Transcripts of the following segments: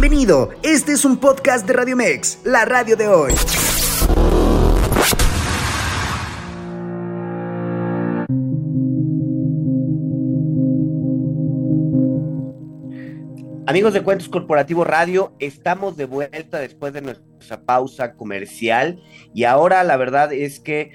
Bienvenido, este es un podcast de Radio Mex, la radio de hoy. Amigos de Cuentos Corporativo Radio, estamos de vuelta después de nuestra pausa comercial y ahora la verdad es que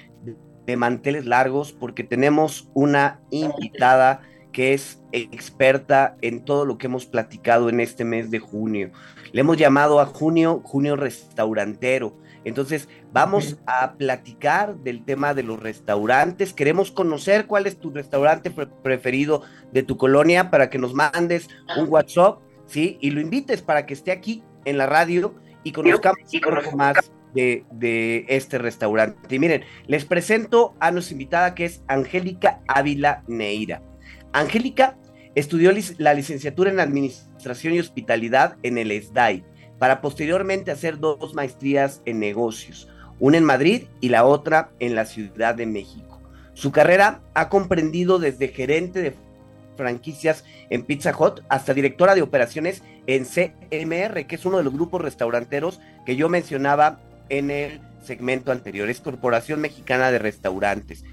de manteles largos porque tenemos una invitada que es experta en todo lo que hemos platicado en este mes de junio. Le hemos llamado a junio, junio restaurantero. Entonces, vamos a platicar del tema de los restaurantes. Queremos conocer cuál es tu restaurante preferido de tu colonia para que nos mandes un WhatsApp ¿sí? Y lo invites para que esté aquí en la radio y conozcamos un poco más de, de, este restaurante. Y miren, les presento a nuestra invitada que es Angélica Ávila Neira. Angélica estudió la licenciatura en Administración y Hospitalidad en el SDAI, para posteriormente hacer dos maestrías en negocios, una en Madrid y la otra en la Ciudad de México. Su carrera ha comprendido desde gerente de franquicias en Pizza Hut hasta directora de operaciones en CMR, que es uno de los grupos restauranteros que yo mencionaba en el segmento anterior. Es Corporación Mexicana de Restaurantes,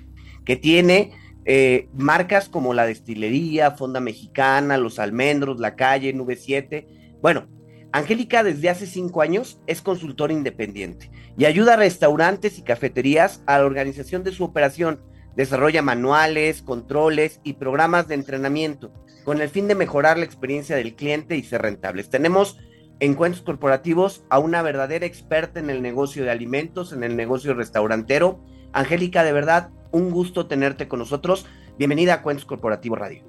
que tiene eh, marcas como la Destilería, Fonda Mexicana, Los Almendros, La Calle, Nube 7. Bueno, Angélica desde hace cinco años es consultora independiente y ayuda a restaurantes y cafeterías a la organización de su operación Desarrolla manuales, controles y programas de entrenamiento con el fin de mejorar la experiencia del cliente y ser rentables. Tenemos encuentros corporativos a una verdadera experta en el negocio de alimentos, en el negocio restaurantero. Angélica, de verdad, un gusto tenerte con nosotros. Bienvenida a Cuentos Corporativos Radio.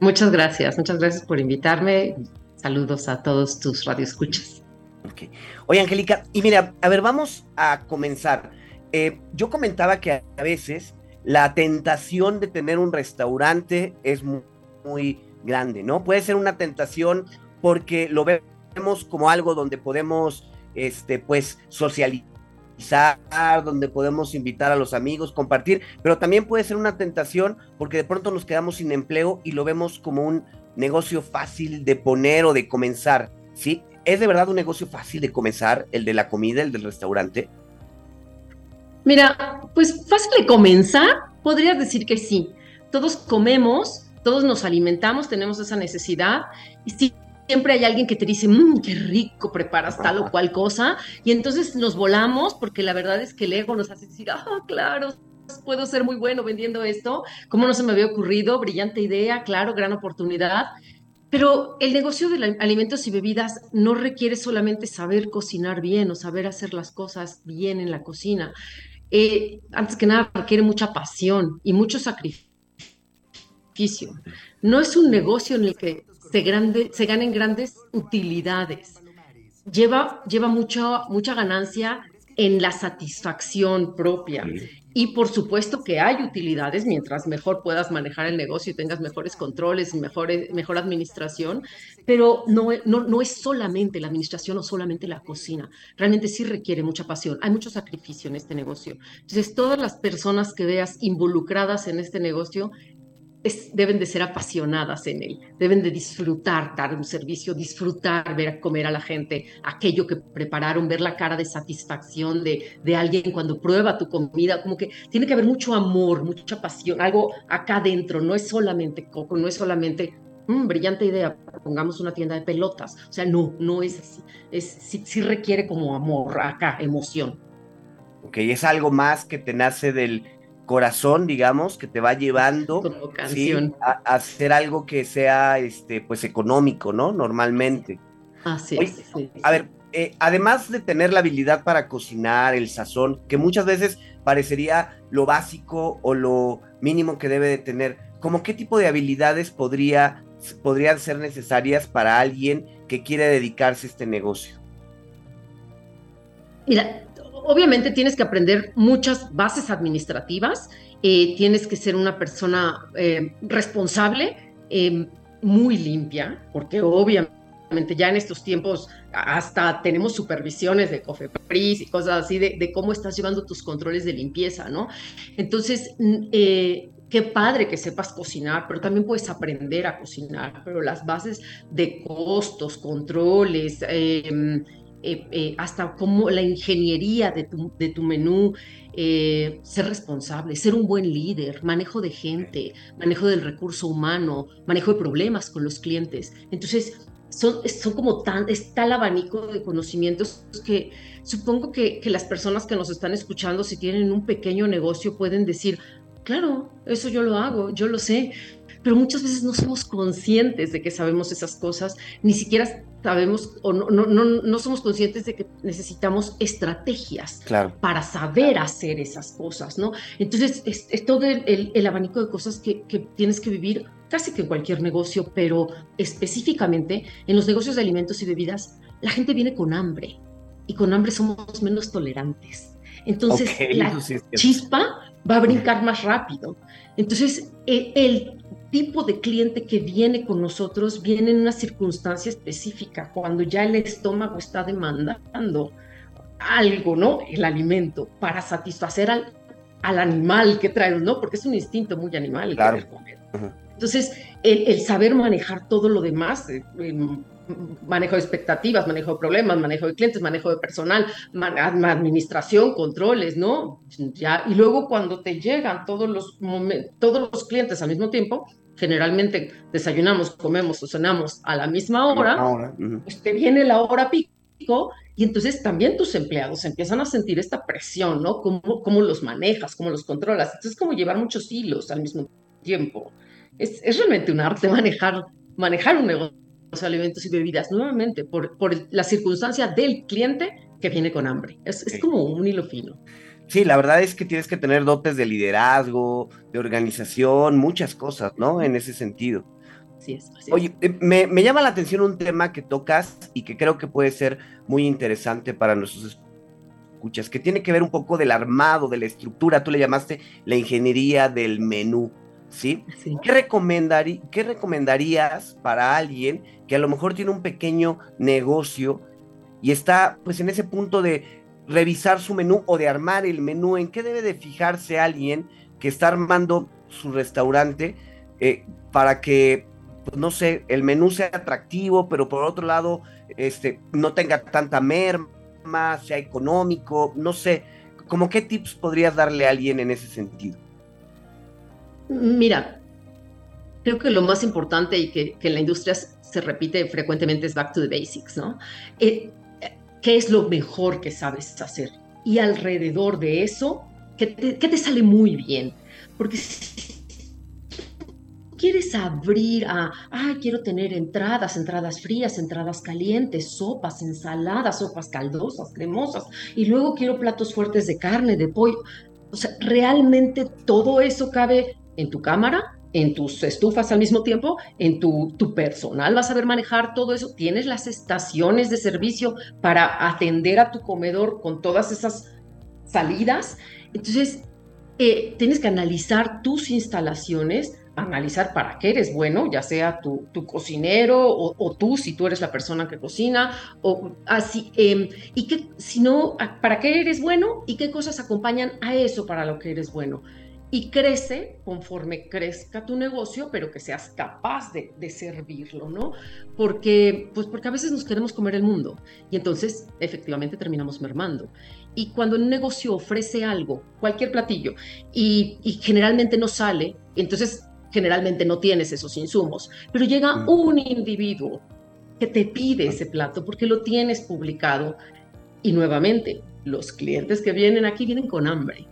Muchas gracias, muchas gracias por invitarme. Saludos a todos tus radioescuchas. Okay. Oye, Angélica, y mira, a ver, vamos a comenzar. Eh, yo comentaba que a veces la tentación de tener un restaurante es muy, grande, ¿no? Puede ser una tentación porque lo vemos como algo donde podemos, este, pues, socializar, donde podemos invitar a los amigos, compartir, pero también puede ser una tentación porque de pronto nos quedamos sin empleo y lo vemos como un negocio fácil de poner o de comenzar, ¿sí? ¿Es de verdad un negocio fácil de comenzar, el de la comida, el del restaurante? Mira, pues fácil de comenzar, podrías decir que sí. Todos comemos, todos nos alimentamos, tenemos esa necesidad y siempre hay alguien que te dice, mmm, qué rico preparas tal o cual cosa, y entonces nos volamos porque la verdad es que el ego nos hace decir, ah, claro, puedo ser muy bueno vendiendo esto, ¿cómo no se me había ocurrido? Brillante idea, claro, gran oportunidad. Pero el negocio de alimentos y bebidas no requiere solamente saber cocinar bien o saber hacer las cosas bien en la cocina. Eh, antes que nada requiere mucha pasión y mucho sacrificio. No es un negocio en el que se, grande, se ganen grandes utilidades. Lleva, lleva mucha ganancia en la satisfacción propia. Y por supuesto que hay utilidades mientras mejor puedas manejar el negocio y tengas mejores controles y mejor, mejor administración, pero no, no, no es solamente la administración o solamente la cocina. Realmente sí requiere mucha pasión. Hay mucho sacrificio en este negocio. Entonces, todas las personas que veas involucradas en este negocio deben de ser apasionadas en él, deben de disfrutar dar un servicio, disfrutar ver comer a la gente aquello que prepararon, ver la cara de satisfacción de, de alguien cuando prueba tu comida, como que tiene que haber mucho amor, mucha pasión, algo acá adentro, no es solamente coco, no es solamente mm, brillante idea, pongamos una tienda de pelotas. O sea, no, no es así. Es, sí, sí, requiere como amor acá, emoción. Ok, es algo más que te nace del, corazón, digamos, que te va llevando a, hacer algo que sea este, pues económico, ¿no? Normalmente. Así es. A ver, eh, además de tener la habilidad para cocinar, el sazón, que muchas veces parecería lo básico o lo mínimo que debe de tener, ¿cómo qué tipo de habilidades podría, podrían ser necesarias para alguien que quiere dedicarse a este negocio? Mira, obviamente tienes que aprender muchas bases administrativas, eh, tienes que ser una persona eh, responsable, eh, muy limpia, porque obviamente ya en estos tiempos hasta tenemos supervisiones de COFEPRIS y cosas así de, cómo estás llevando tus controles de limpieza, ¿no? Entonces, que qué padre que sepas cocinar, pero también puedes aprender a cocinar, pero las bases de costos, controles, em, eh, eh, hasta como la ingeniería de tu, de tu menú, eh, ser responsable, ser un buen líder, manejo de gente, manejo del recurso humano, manejo de problemas con los clientes. Entonces, son, son como tan, está el abanico de conocimientos que supongo que las personas que nos están escuchando, si tienen un pequeño negocio, pueden decir, claro, eso yo lo hago, yo lo sé, pero muchas veces no somos conscientes de que sabemos esas cosas, ni siquiera sabemos o no, no, no, no somos conscientes de que necesitamos estrategias para saber hacer esas cosas, ¿no? Entonces, es, todo el, el, abanico de cosas que, que tienes que vivir casi que en cualquier negocio, pero específicamente en los negocios de alimentos y bebidas, la gente viene con hambre y con hambre somos menos tolerantes. Entonces, la chispa va a brincar más rápido. Entonces, e, el, tipo de cliente que viene con nosotros viene en una circunstancia específica, cuando ya el estómago está demandando algo, ¿no? El alimento, para satisfacer al, al animal que trae, ¿no? Porque es un instinto muy animal el querer comer. Entonces, el, saber manejar todo lo demás, eh, manejo de expectativas, manejo de problemas, manejo de clientes, manejo de personal, administración, controles, ¿no? Ya, y luego cuando te llegan todos los, todos los clientes al mismo tiempo, generalmente desayunamos, comemos o cenamos a la misma hora, pues te viene la hora pico y entonces también tus empleados empiezan a sentir esta presión, ¿no? ¿Cómo, cómo los manejas, cómo los controlas? Entonces es como llevar muchos hilos al mismo tiempo. Es, es realmente un arte manejar, manejar un negocio de alimentos y bebidas, nuevamente, por, por la circunstancia del cliente que viene con hambre. Es, es como un hilo fino. Sí, la verdad es que tienes que tener dotes de liderazgo, de organización, muchas cosas, ¿no? En ese sentido. Sí, es, Oye, eh, me, me, llama la atención un tema que tocas y que creo que puede ser muy interesante para nuestros escuchas, que tiene que ver un poco del armado, de la estructura, tú le llamaste la ingeniería del menú, ¿sí? sí. ¿Qué, recomendarí ¿Qué recomendarías para alguien que a lo mejor tiene un pequeño negocio y está pues en ese punto de revisar su menú o de armar el menú, en qué debe de fijarse alguien que está armando su restaurante eh, para que, pues, no sé, el menú sea atractivo, pero por otro lado, este, no tenga tanta merma, sea económico, no sé, como qué tips podrías darle a alguien en ese sentido? Mira, creo que lo más importante y que, que en la industria se repite frecuentemente es back to the basics, ¿no? Eh, qué es lo mejor que sabes hacer. Y alrededor de eso, ¿qué te, sale muy bien? Porque si quieres abrir a, ay, quiero tener entradas, entradas frías, entradas calientes, sopas, ensaladas, sopas caldosas, cremosas, y luego quiero platos fuertes de carne, de pollo. O sea, realmente todo eso cabe en tu cámara, en tus estufas al mismo tiempo, en tu, tu, personal vas a saber manejar todo eso, tienes las estaciones de servicio para atender a tu comedor con todas esas salidas. Entonces, eh, tienes que analizar tus instalaciones, analizar para qué eres bueno, ya sea tu, tu cocinero o, tú, si tú eres la persona que cocina, o así, em, y que, si no, para qué eres bueno y qué cosas acompañan a eso para lo que eres bueno y crece conforme crezca tu negocio, pero que seas capaz de, servirlo, ¿no? Porque, pues porque a veces nos queremos comer el mundo y entonces efectivamente terminamos mermando. Y cuando un negocio ofrece algo, cualquier platillo, y, generalmente no sale, entonces generalmente no tienes esos insumos, pero llega mm. un individuo que te pide ese plato porque lo tienes publicado y nuevamente los clientes que vienen aquí vienen con hambre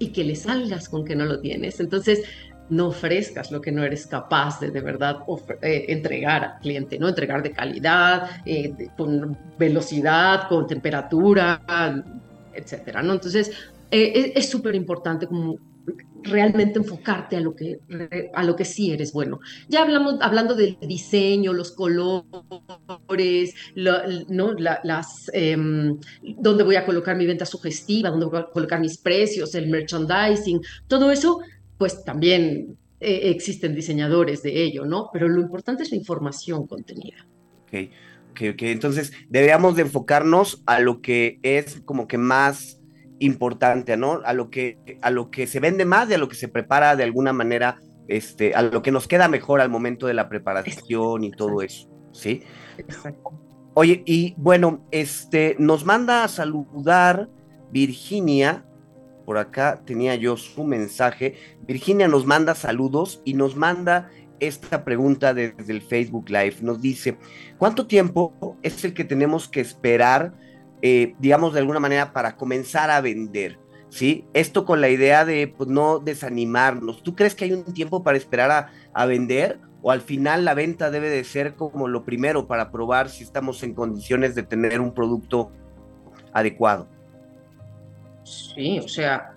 y que le salgas con que no lo tienes. Entonces, no ofrezcas lo que no eres capaz de de verdad eh, entregar al cliente, ¿no? Entregar de calidad, eh, con velocidad, con temperatura, etcétera, ¿no? Entonces, eh, es súper importante como realmente enfocarte a lo que, a lo que sí eres bueno. Ya hablamos, hablando del diseño, los colores, ¿no? las, em, dónde voy a colocar mi venta sugestiva, dónde voy a colocar mis precios, el merchandising, todo eso, pues también eh, existen diseñadores de ello, ¿no? Pero lo importante es la información contenida. Ok, ok, ok. Entonces, deberíamos de enfocarnos a lo que es como que más importante, ¿no? A lo que, a lo que se vende más y a lo que se prepara de alguna manera, este, a lo que nos queda mejor al momento de la preparación y todo eso, ¿sí? Oye, y bueno, este, nos manda a saludar Virginia, por acá tenía yo su mensaje. Virginia nos manda saludos y nos manda esta pregunta desde el Facebook Live. Nos dice, ¿cuánto tiempo es el que tenemos que esperar, eh, digamos de alguna manera, para comenzar a vender? ¿Sí? Esto con la idea de pues, no desanimarnos. ¿Tú crees que hay un tiempo para esperar a, a vender? ¿O al final la venta debe de ser como lo primero para probar si estamos en condiciones de tener un producto adecuado? Sí, o sea,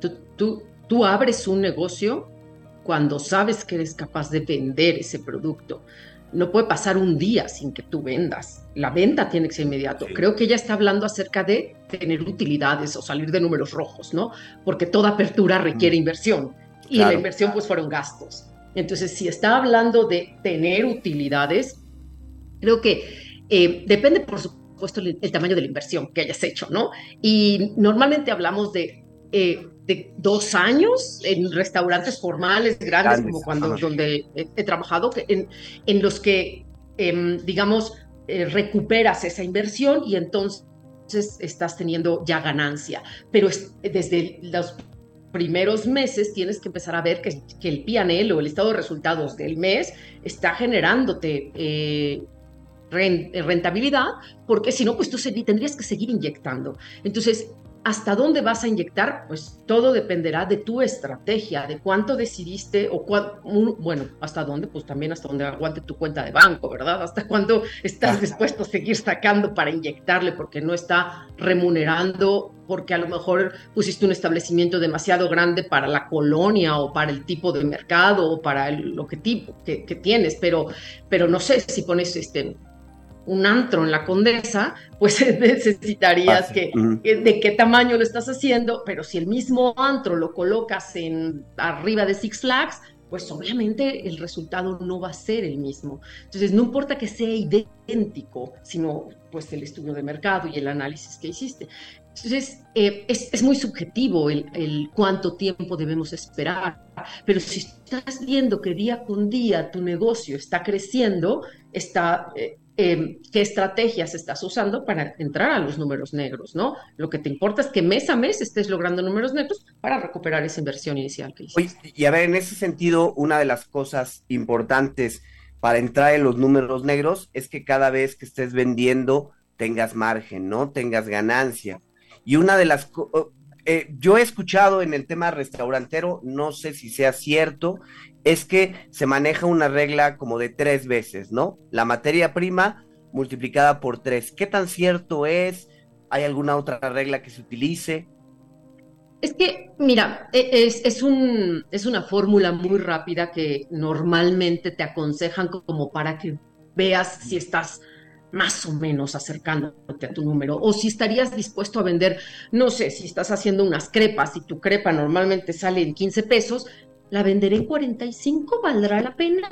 tú, tú, tú abres un negocio cuando sabes que eres capaz de vender ese producto. No puede pasar un día sin que tú vendas. La venta tiene que ser inmediato. Creo que ella está hablando acerca de tener utilidades o salir de números rojos, ¿no? Porque toda apertura requiere mm. inversión y la inversión pues fueron gastos. Entonces, si está hablando de tener utilidades, creo que eh, depende, por supuesto, el, el, tamaño de la inversión que hayas hecho, ¿no? Y normalmente hablamos de eh, de dos años en restaurantes formales grandes, como cuando donde he, trabajado, en, en, los que, em, digamos, eh, recuperas esa inversión y entonces estás teniendo ya ganancia. Pero desde los primeros meses tienes que empezar a ver que, el PNL o el estado de resultados del mes está generándote eh, rentabilidad, porque si no, pues tú tendrías que seguir inyectando. Entonces, ¿Hasta dónde vas a inyectar? Pues todo dependerá de tu estrategia, de cuánto decidiste o bueno, hasta dónde, pues también hasta dónde aguante tu cuenta de banco, ¿verdad? Hasta cuándo estás dispuesto a seguir sacando para inyectarle porque no está remunerando, porque a lo mejor pusiste un establecimiento demasiado grande para la colonia o para el tipo de mercado o para lo que tipo que, que tienes, pero, pero no sé si pones este un antro en la Condesa, pues necesitarías que, de qué tamaño lo estás haciendo, pero si el mismo antro lo colocas en arriba de Six Flags, pues obviamente el resultado no va a ser el mismo. Entonces, no importa que sea idéntico, sino pues el estudio de mercado y el análisis que hiciste. Entonces, eh, es, es, muy subjetivo el, el, cuánto tiempo debemos esperar, pero si estás viendo que día con día tu negocio está creciendo, está, eh, Em, qué estrategias estás usando para entrar a los números negros, ¿no? Lo que te importa es que mes a mes estés logrando números negros para recuperar esa inversión inicial que hiciste. y a ver, en ese sentido, una de las cosas importantes para entrar en los números negros es que cada vez que estés vendiendo tengas margen, ¿no? Tengas ganancia. Y una de las... Eh, yo he escuchado en el tema restaurantero, no sé si sea cierto, es que se maneja una regla como de tres veces, ¿no? La materia prima multiplicada por tres. ¿Qué tan cierto es? ¿Hay alguna otra regla que se utilice? Es que, mira, e, es, es, un, es una fórmula muy rápida que normalmente te aconsejan como para que veas si estás más o menos acercándote a tu número o si estarías dispuesto a vender, no sé, si estás haciendo unas crepas y tu crepa normalmente sale en 15 pesos, ¿La venderé en 45? ¿Valdrá la pena?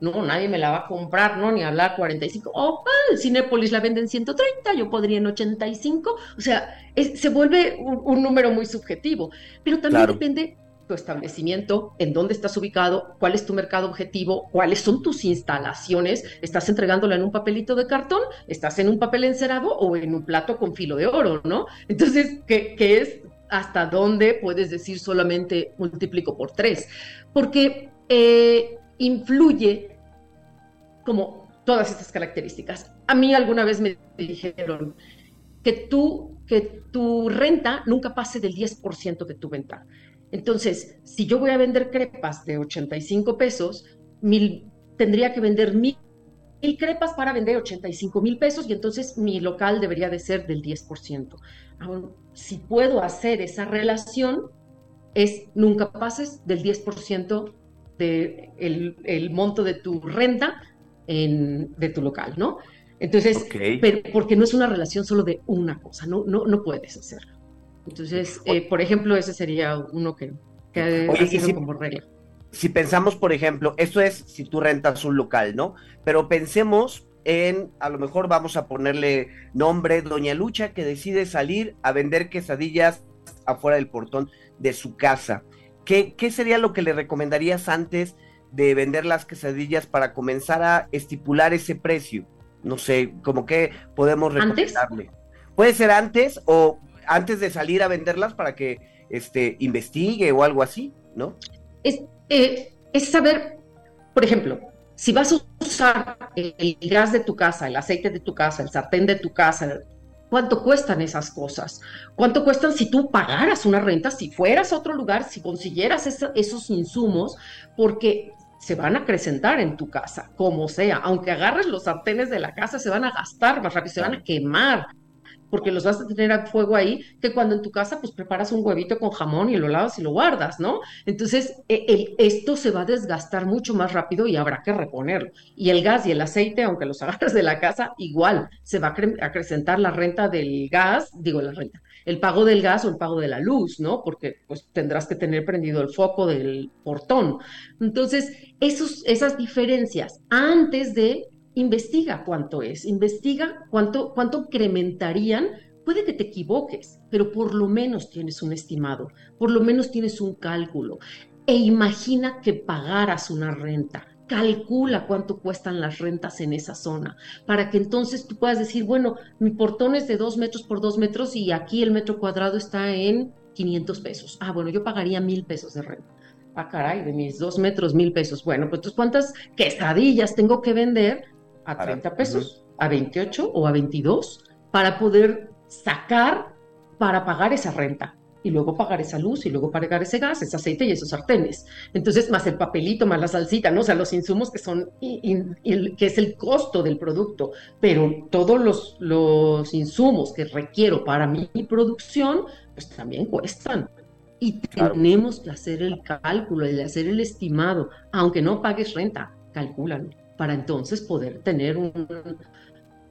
No, nadie me la va a comprar, ¿no? Ni hablar 45. Oh, el Cinépolis la vende en 130, yo podría en 85. O sea, se vuelve un, número muy subjetivo. Pero también depende tu establecimiento, en dónde estás ubicado, cuál es tu mercado objetivo, cuáles son tus instalaciones, estás entregándola en un papelito de cartón, estás en un papel encerado o en un plato con filo de oro, ¿no? Entonces, ¿qué, qué es hasta dónde puedes decir solamente multiplico por tres, porque eh, influye como todas estas características. A mí alguna vez me dijeron que tú, que tu renta nunca pase del 10% de tu venta. Entonces, si yo voy a vender crepas de 85 pesos, tendría que vender mil, crepas para vender 85 mil pesos y entonces mi local debería de ser del 10% si puedo hacer esa relación, es nunca pases del 10% del de el monto de tu renta en, de tu local, ¿no? Entonces, pero, porque no es una relación solo de una cosa, no, no, no puedes hacerlo. Entonces, eh, por ejemplo, ese sería uno que, que Oye, si, como regla. Si pensamos, por ejemplo, esto es si tú rentas un local, ¿no? Pero pensemos en, a lo mejor vamos a ponerle nombre, Doña Lucha, que decide salir a vender quesadillas afuera del portón de su casa. ¿Qué, qué sería lo que le recomendarías antes de vender las quesadillas para comenzar a estipular ese precio? No sé, como que podemos recomendarle. Puede ser antes o antes de salir a venderlas para que este, investigue o algo así, ¿no? Es, eh, es saber, por ejemplo, si vas a usar el gas de tu casa, el aceite de tu casa, el sartén de tu casa, ¿cuánto cuestan esas cosas? ¿Cuánto cuestan si tú pagaras una renta, si fueras a otro lugar, si consiguieras esos insumos? Porque se van a acrecentar en tu casa, como sea. Aunque agarres los sartenes de la casa, se van a gastar más rápido, se van a quemar porque los vas a tener a fuego ahí, que cuando en tu casa pues preparas un huevito con jamón y lo lavas y lo guardas, ¿no? Entonces, e, esto se va a desgastar mucho más rápido y habrá que reponerlo. Y el gas y el aceite, aunque los agarres de la casa, igual se va a acrecentar la renta del gas, digo la renta, el pago del gas o el pago de la luz, ¿no? Porque pues tendrás que tener prendido el foco del portón. Entonces, esos, esas diferencias antes de investiga cuánto es, investiga cuánto, cuánto incrementarían. Puede que te equivoques, pero por lo menos tienes un estimado, por lo menos tienes un cálculo. E imagina que pagaras una renta. Calcula cuánto cuestan las rentas en esa zona, para que entonces tú puedas decir, bueno, mi portón es de dos metros por dos metros y aquí el metro cuadrado está en 500 pesos. Ah, bueno, yo pagaría mil pesos de renta. Ah, caray, de mis dos metros, mil pesos. Bueno, pues entonces, ¿cuántas quesadillas tengo que vender a 30 pesos, a 28 o a 22 para poder sacar para pagar esa renta y luego pagar esa luz y luego pagar ese gas, ese aceite y esos sartenes. Entonces, más el papelito, más la salsita, ¿no? O sea, los insumos que son, que es el costo del producto, pero todos los, los insumos que requiero para mi producción, pues también cuestan. Y tenemos que hacer el cálculo, y hacer el estimado, aunque no pagues renta, calcúlalo para entonces poder tener un,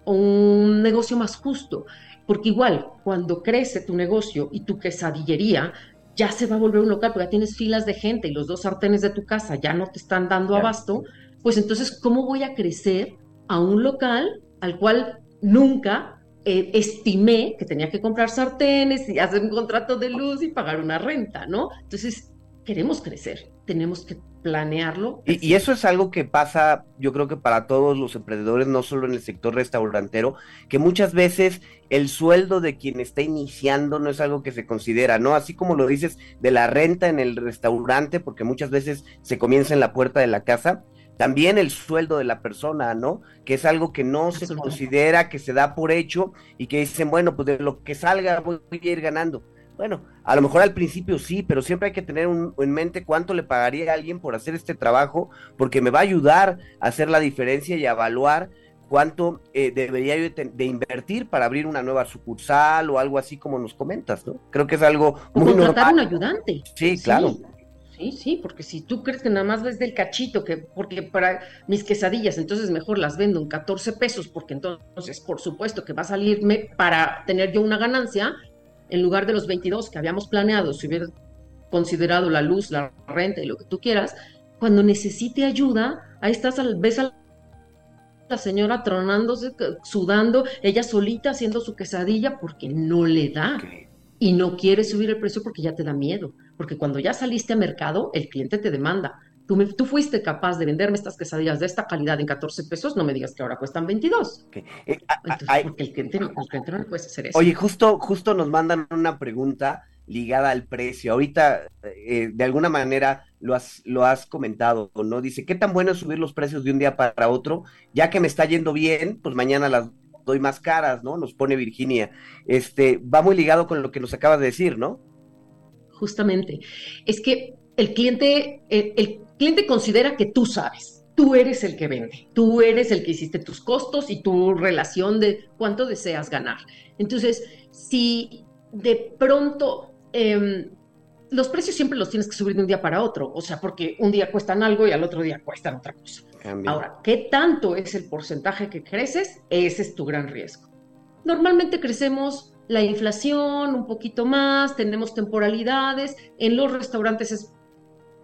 un negocio más justo. Porque igual, cuando crece tu negocio y tu quesadillería, ya se va a volver un local, porque ya tienes filas de gente y los dos sartenes de tu casa ya no te están dando abasto, pues entonces, ¿cómo voy a crecer a un local al cual nunca eh, estimé que tenía que comprar sartenes y hacer un contrato de luz y pagar una renta, ¿no? Entonces, queremos crecer, tenemos que planearlo. Y, eso es algo que pasa, yo creo que para todos los emprendedores, no solo en el sector restaurantero, que muchas veces el sueldo de quien está iniciando no es algo que se considera, ¿no? Así como lo dices de la renta en el restaurante, porque muchas veces se comienza en la puerta de la casa, también el sueldo de la persona, ¿no? Que es algo que no se considera, que se da por hecho y que dicen, bueno, pues de lo que salga voy a ir ganando bueno, a lo mejor al principio sí, pero siempre hay que tener en mente cuánto le pagaría a alguien por hacer este trabajo, porque me va a ayudar a hacer la diferencia y a evaluar cuánto eh, debería yo de invertir para abrir una nueva sucursal o algo así como nos comentas, ¿no? Creo que es algo muy contratar un ayudante. Sí, claro. Sí, sí, porque si tú crees que nada más ves del cachito, que porque para mis quesadillas, entonces mejor las vendo en 14 pesos, porque entonces, por supuesto, que va a salirme para tener yo una ganancia, en lugar de los 22 que habíamos planeado, si hubiera considerado la luz, la renta y lo que tú quieras, cuando necesite ayuda, ahí estás, ves a la señora tronándose, sudando, ella solita haciendo su quesadilla porque no le da. Y no quiere subir el precio porque ya te da miedo. Porque cuando ya saliste a mercado, el cliente te demanda. Tú, fuiste capaz de venderme estas quesadillas de esta calidad en 14 pesos, no me digas que ahora cuestan 22. Eh, el, cliente, no puede hacer eso. Oye, justo, justo nos mandan una pregunta ligada al precio. Ahorita, eh, de alguna manera, lo has, lo has comentado, ¿no? Dice, ¿qué tan bueno es subir los precios de un día para otro? Ya que me está yendo bien, pues mañana las doy más caras, ¿no? Nos pone Virginia. Este, va muy ligado con lo que nos acabas de decir, ¿no? Justamente. Es que el cliente, el, cliente considera que tú sabes, tú eres el que vende, tú eres el que hiciste tus costos y tu relación de cuánto deseas ganar. Entonces, si de pronto em, los precios siempre los tienes que subir de un día para otro, o sea, porque un día cuestan algo y al otro día cuestan otra cosa. Ahora, ¿qué tanto es el porcentaje que creces? Ese es tu gran riesgo. Normalmente crecemos la inflación un poquito más, tenemos temporalidades, en los restaurantes es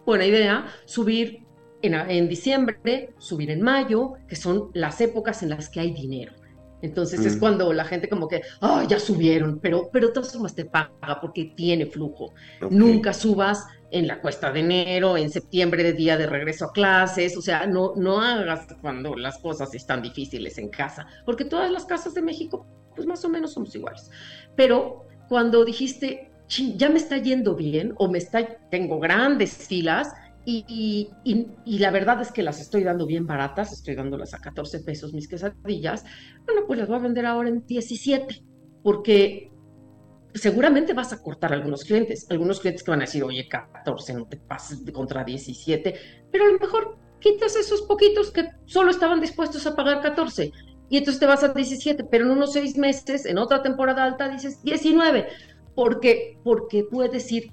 buena idea subir en, diciembre, subir en mayo, que son las épocas en las que hay dinero. Entonces es mm. cuando la gente como que, ah, ya subieron, pero, pero de todas formas te paga porque tiene flujo. Nunca subas en la cuesta de enero, en septiembre de día de regreso a clases, o sea, no, no hagas cuando las cosas están difíciles en casa, porque todas las casas de México, pues más o menos somos iguales. Pero cuando dijiste, ya me está yendo bien o me está, tengo grandes filas, y, la verdad es que las estoy dando bien baratas, estoy dándolas a 14 pesos mis quesadillas. Bueno, pues las voy a vender ahora en 17, porque seguramente vas a cortar a algunos clientes. Algunos clientes que van a decir, oye, 14, no te pases contra 17, pero a lo mejor quitas esos poquitos que solo estaban dispuestos a pagar 14 y entonces te vas a 17, pero en unos seis meses, en otra temporada alta, dices 19, porque, porque puedes ir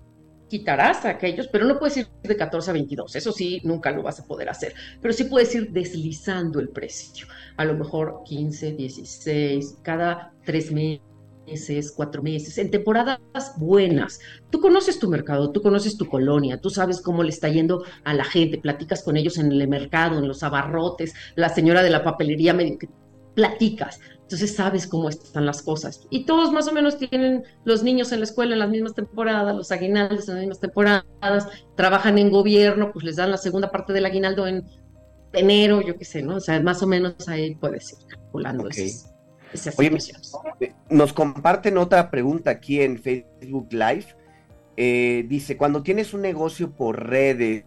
quitarás a aquellos, pero no puedes ir de 14 a 22, eso sí, nunca lo vas a poder hacer, pero sí puedes ir deslizando el precio, a lo mejor 15, 16, cada tres meses, cuatro meses, en temporadas buenas. Tú conoces tu mercado, tú conoces tu colonia, tú sabes cómo le está yendo a la gente, platicas con ellos en el mercado, en los abarrotes, la señora de la papelería, platicas. Entonces sabes cómo están las cosas. Y todos más o menos tienen los niños en la escuela en las mismas temporadas, los aguinaldos en las mismas temporadas, trabajan en gobierno, pues les dan la segunda parte del aguinaldo en enero, yo qué sé, ¿no? O sea, más o menos ahí puedes ir calculando esas, eh, nos comparten otra pregunta aquí en Facebook Live. Eh, dice, cuando tienes un negocio por redes,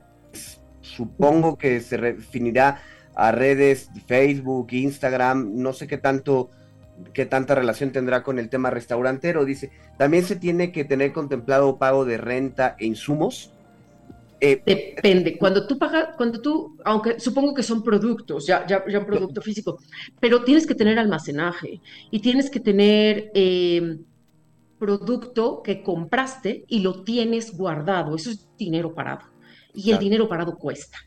supongo que se definirá a redes, Facebook, Instagram, no sé qué tanto qué tanta relación tendrá con el tema restaurantero. Dice, también se tiene que tener contemplado pago de renta e insumos. Eh, Depende. Cuando tú pagas, cuando tú, aunque supongo que son productos, ya, ya, ya un producto físico, pero tienes que tener almacenaje y tienes que tener em, producto que compraste y lo tienes guardado. Eso es dinero parado. Y el dinero parado cuesta.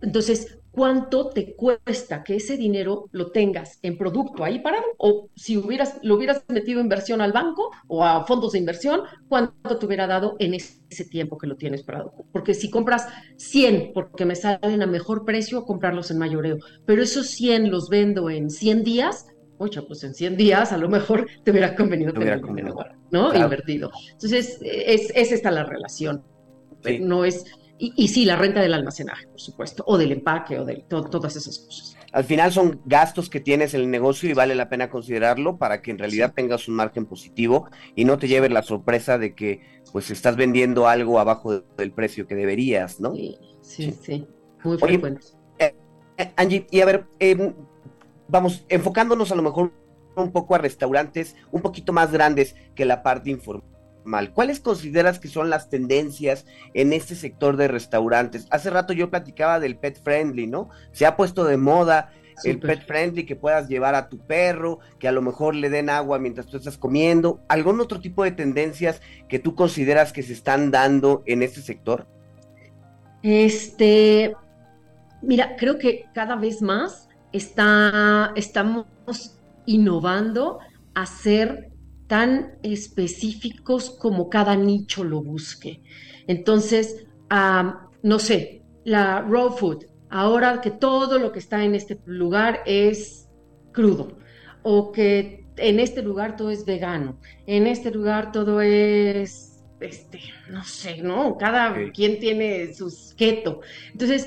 Entonces, cuánto te cuesta que ese dinero lo tengas en producto ahí parado o si hubieras, lo hubieras metido inversión al banco o a fondos de inversión, cuánto te hubiera dado en ese tiempo que lo tienes parado. Porque si compras 100 porque me salen a mejor precio, comprarlos en mayoreo, pero esos 100 los vendo en 100 días, oye, pues en 100 días a lo mejor te hubiera convenido tener dinero, ¿no? Invertido. Entonces, es, es esta la relación. No es y, sí, la renta del almacenaje, por supuesto, o del empaque, o de todas esas cosas. Al final son gastos que tienes en el negocio y vale la pena considerarlo para que en realidad tengas un margen positivo y no te lleves la sorpresa de que pues estás vendiendo algo abajo del precio que deberías, ¿no? Sí, sí, sí, muy frecuente. Eh, eh, Angie, y a ver, em, vamos, enfocándonos a lo mejor un poco a restaurantes un poquito más grandes que la parte informal mal. ¿Cuáles consideras que son las tendencias en este sector de restaurantes? Hace rato yo platicaba del pet friendly, ¿no? Se ha puesto de moda el pet friendly que puedas llevar a tu perro, que a lo mejor le den agua mientras tú estás comiendo. ¿Algún otro tipo de tendencias que tú consideras que se están dando en este sector? Este, mira, creo que cada vez más está, estamos innovando a ser tan específicos como cada nicho lo busque. Entonces, no sé, la raw food, ahora que todo lo que está en este lugar es crudo, o que en este lugar todo es vegano, en este lugar todo es, este, no sé, ¿no? Cada quien tiene sus keto. Entonces,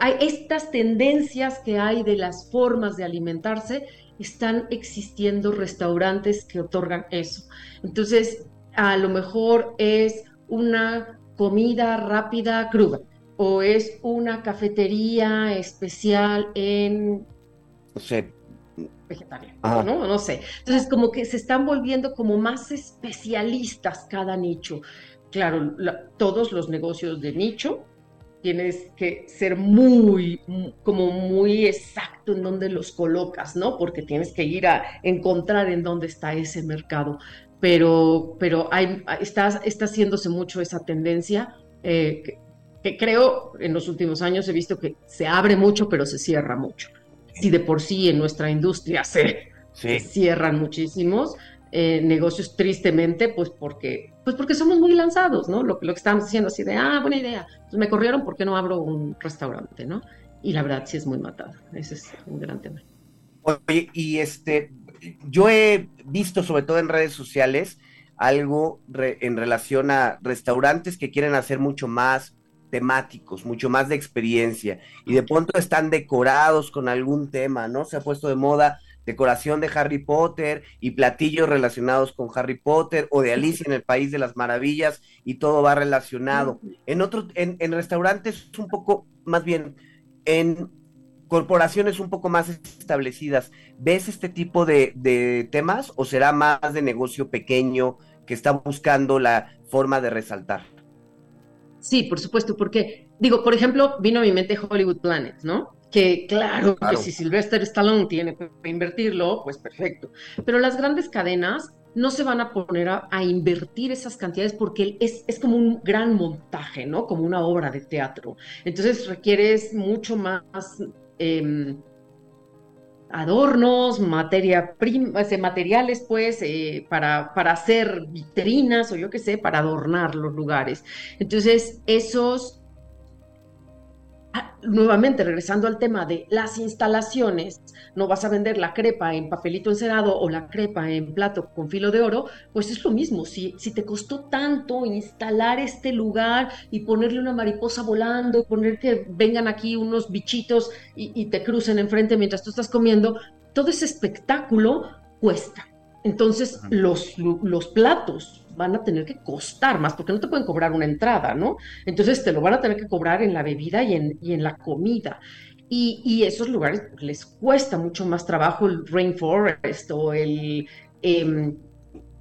hay estas tendencias que hay de las formas de alimentarse están existiendo restaurantes que otorgan eso. Entonces, a lo mejor es una comida rápida cruda o es una cafetería especial en... No sé. Vegetariano, ¿no? No sé. Entonces, como que se están volviendo como más especialistas cada nicho. Claro, todos los negocios de nicho tienes que ser muy, como muy exacto en dónde los colocas, ¿no? Porque tienes que ir a encontrar en dónde está ese mercado. Pero, pero hay, está, está haciéndose mucho esa tendencia eh, que, creo en los últimos años he visto que se abre mucho, pero se cierra mucho. Si de por sí en nuestra industria se, cierran muchísimos, eh, negocios tristemente, pues porque, pues porque somos muy lanzados, ¿no? Lo, lo que estamos diciendo así de, ah, buena idea. Pues me corrieron, ¿por qué no abro un restaurante, ¿no? Y la verdad sí es muy matado. Ese es un gran tema. Oye, y este, yo he visto sobre todo en redes sociales algo en relación a restaurantes que quieren hacer mucho más temáticos, mucho más de experiencia y de pronto están decorados con algún tema, ¿no? Se ha puesto de moda decoración de Harry Potter y platillos relacionados con Harry Potter o de Alicia en el País de las Maravillas y todo va relacionado. En otros, en, restaurantes un poco, más bien, en corporaciones un poco más establecidas, ¿ves este tipo de, de temas o será más de negocio pequeño que está buscando la forma de resaltar? Sí, por supuesto, porque digo, por ejemplo, vino a mi mente Hollywood Planet, ¿no? Que claro, que si Sylvester Stallone tiene que invertirlo, pues perfecto. Pero las grandes cadenas no se van a poner a, invertir esas cantidades porque es, es, como un gran montaje, ¿no? Como una obra de teatro. Entonces requieres mucho más em, adornos, materia prima, materiales, pues, eh, para, para hacer vitrinas o yo qué sé, para adornar los lugares. Entonces, esos nuevamente regresando al tema de las instalaciones, no vas a vender la crepa en papelito encerado o la crepa en plato con filo de oro, pues es lo mismo. Si, si te costó tanto instalar este lugar y ponerle una mariposa volando, poner que vengan aquí unos bichitos y, te crucen enfrente mientras tú estás comiendo, todo ese espectáculo cuesta. Entonces, los, los platos, van a tener que costar más, porque no te pueden cobrar una entrada, ¿no? Entonces te lo van a tener que cobrar en la bebida y en, y en la comida. Y, y, esos lugares les cuesta mucho más trabajo el Rainforest o el... Em,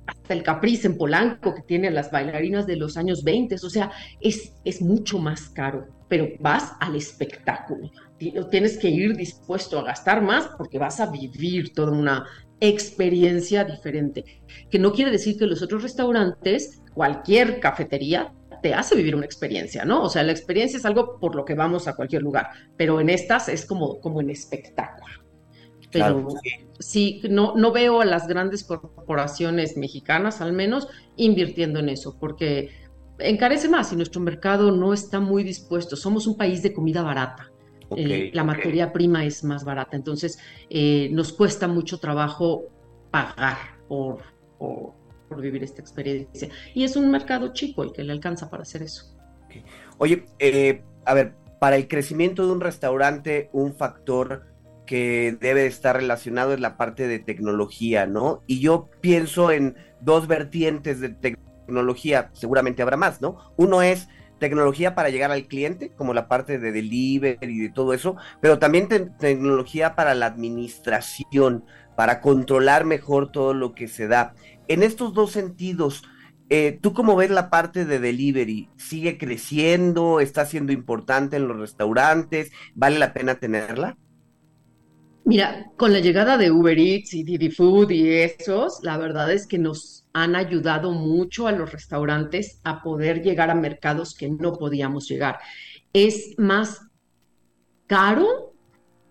hasta el Caprice en Polanco, que tiene las bailarinas de los años 20, o sea, es, es mucho más caro, pero vas al espectáculo. Tienes que ir dispuesto a gastar más porque vas a vivir toda una experiencia diferente. Que no quiere decir que los otros restaurantes, cualquier cafetería, te hace vivir una experiencia, ¿no? O sea, la experiencia es algo por lo que vamos a cualquier lugar, pero en estas es como, como en espectáculo. Pero sí, no, no veo a las grandes corporaciones mexicanas, al menos, invirtiendo en eso, porque encarece más y nuestro mercado no está muy dispuesto. Somos un país de comida barata. Eh, la materia prima es más barata. Entonces, eh, nos cuesta mucho trabajo pagar por, por, vivir esta experiencia. Y es un mercado chico el que le alcanza para hacer eso. Oye, eh, a ver, para el crecimiento de un restaurante, un factor que debe estar relacionado es la parte de tecnología, ¿no? Y yo pienso en dos vertientes de tecnología, seguramente habrá más, ¿no? Uno es tecnología para llegar al cliente, como la parte de delivery y de todo eso, pero también tecnología para la administración, para controlar mejor todo lo que se da. En estos dos sentidos, eh, ¿tú cómo ves la parte de delivery? ¿Sigue creciendo? ¿Está siendo importante en los restaurantes? ¿Vale la pena tenerla? Mira, con la llegada de Uber Eats y Didi Food y esos, la verdad es que nos han ayudado mucho a los restaurantes a poder llegar a mercados que no podíamos llegar. Es más caro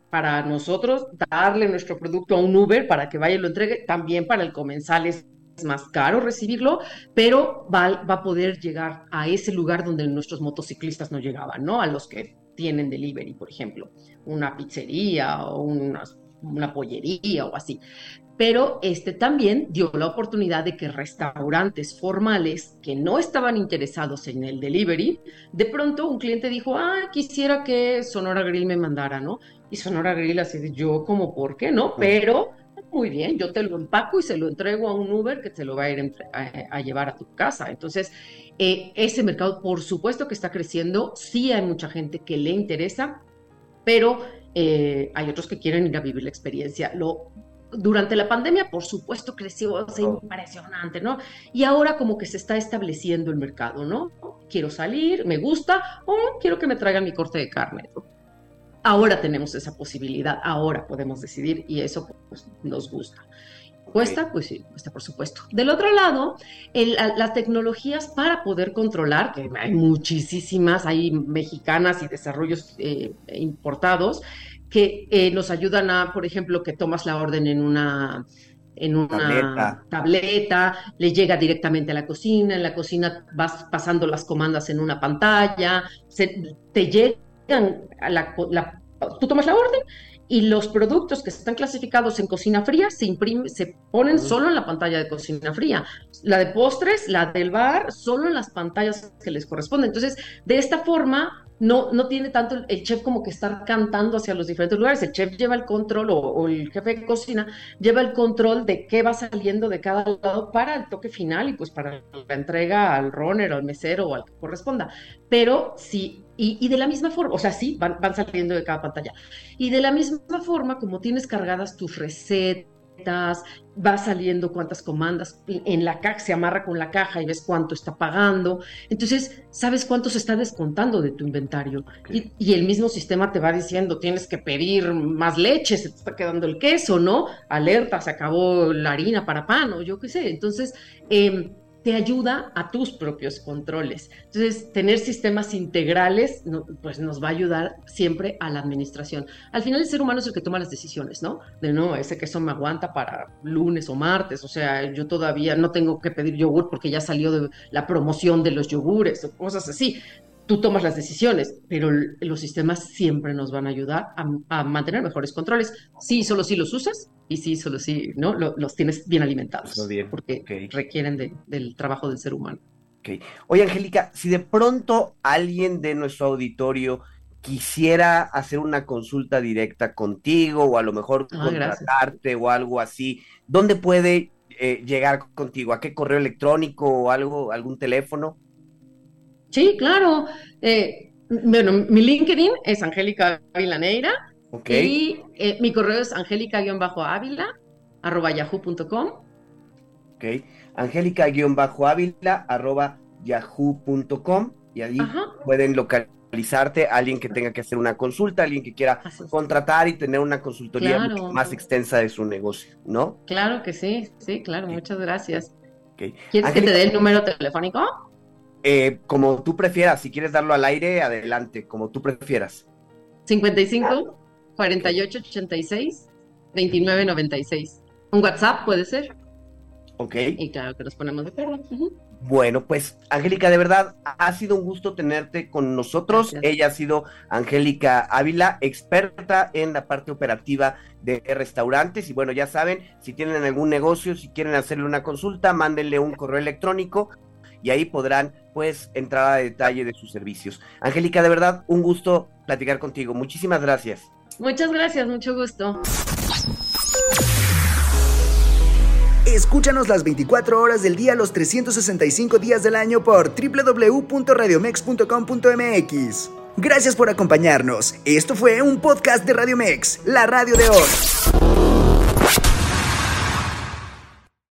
para nosotros darle nuestro producto a un Uber para que vaya y lo entregue, también para el comensal es más caro recibirlo, pero va, va, a poder llegar a ese lugar donde nuestros motociclistas no llegaban, ¿no? A los que tienen delivery, por ejemplo, una pizzería o una, una pollería o así. Pero este también dio la oportunidad de que restaurantes formales que no estaban interesados en el delivery, de pronto un cliente dijo, ah, quisiera que Sonora Grill me mandara, ¿no? Y Sonora Grill así de yo como, ¿por qué no? Pero muy bien, yo te lo empaco y se lo entrego a un Uber que te lo va a ir a, llevar a tu casa. Entonces, eh, ese mercado, por supuesto que está creciendo, sí hay mucha gente que le interesa, pero eh, hay otros que quieren ir a vivir la experiencia. Lo, durante la pandemia, por supuesto, creció es impresionante, ¿no? Y ahora como que se está estableciendo el mercado, ¿no? Quiero salir, me gusta, o quiero que me traigan mi corte de carne. Ahora tenemos esa posibilidad, ahora podemos decidir y eso pues, nos gusta. ¿Cuesta? Pues sí, cuesta, por supuesto. Del otro lado, las tecnologías para poder controlar, que hay muchísimas, hay mexicanas y desarrollos eh, importados, que eh, nos ayudan a, por ejemplo, que tomas la orden en una en una tableta. le llega directamente a la cocina, en la cocina vas pasando las comandas en una pantalla, se, te llegan a la, tú tomas la orden y los productos que están clasificados en cocina fría se imprimen, se ponen solo en la pantalla de cocina fría. La de postres, la del bar, solo en las pantallas que les corresponden. Entonces, de esta forma, no, no tiene tanto el chef como que estar cantando hacia los diferentes lugares. El chef lleva el control o, el jefe de cocina lleva el control de qué va saliendo de cada lado para el toque final y pues para la entrega al runner o al mesero o al que corresponda. Pero sí, y, y de la misma forma, o sea, sí, van, van saliendo de cada pantalla. Y de la misma forma, como tienes cargadas tus recetas, va saliendo cuántas comandas, en la caja se amarra con la caja y ves cuánto está pagando, entonces sabes cuánto se está descontando de tu inventario y, el mismo sistema te va diciendo tienes que pedir más leche, se te está quedando el queso, ¿no? Alerta, se acabó la harina para pan o yo qué sé, entonces... Eh, te ayuda a tus propios controles. Entonces, tener sistemas integrales, pues nos va a ayudar siempre a la administración. Al final, el ser humano es el que toma las decisiones, ¿no? De no, ese queso me aguanta para lunes o martes, o sea, yo todavía no tengo que pedir yogur porque ya salió de la promoción de los yogures o cosas así tú tomas las decisiones, pero los sistemas siempre nos van a ayudar a, mantener mejores controles. Sí, solo si los usas y sí, solo si ¿no? los tienes bien alimentados, porque requieren del trabajo del ser humano. Okay. Oye, Angélica, si de pronto alguien de nuestro auditorio quisiera hacer una consulta directa contigo o a lo mejor ah, contratarte o algo así, ¿dónde puede eh, llegar contigo? ¿A qué correo electrónico o algo, algún teléfono? Sí, claro. Eh, bueno, mi LinkedIn es Angélica Ávila Neira. Y eh, mi correo es angélica-ávila arroba yahoo.com. Ok. Angélica-ávila arroba yahoo.com. Y ahí pueden localizarte a alguien que tenga que hacer una consulta, alguien que quiera contratar y tener una consultoría más extensa de su negocio, ¿no? Claro que sí, sí, claro, muchas gracias. ¿Quieres que te dé el número telefónico? Eh, como tú prefieras, si quieres darlo al aire, adelante, como tú prefieras. 55 48 86 29 96. Un WhatsApp puede ser. Ok. Y claro que nos ponemos de acuerdo. Bueno, pues Angélica, de verdad ha sido un gusto tenerte con nosotros. Ella ha sido Angélica Ávila, experta en la parte operativa de restaurantes. Y bueno, ya saben, si tienen algún negocio, si quieren hacerle una consulta, mándenle un correo electrónico y ahí podrán pues entrar a detalle de sus servicios. Angélica, de verdad, un gusto platicar contigo. Muchísimas gracias. Muchas gracias, mucho gusto. Escúchanos las 24 horas del día, los 365 días del año por www.radiomex.com.mx. Gracias por acompañarnos. Esto fue un podcast de Radiomex, la radio de hoy.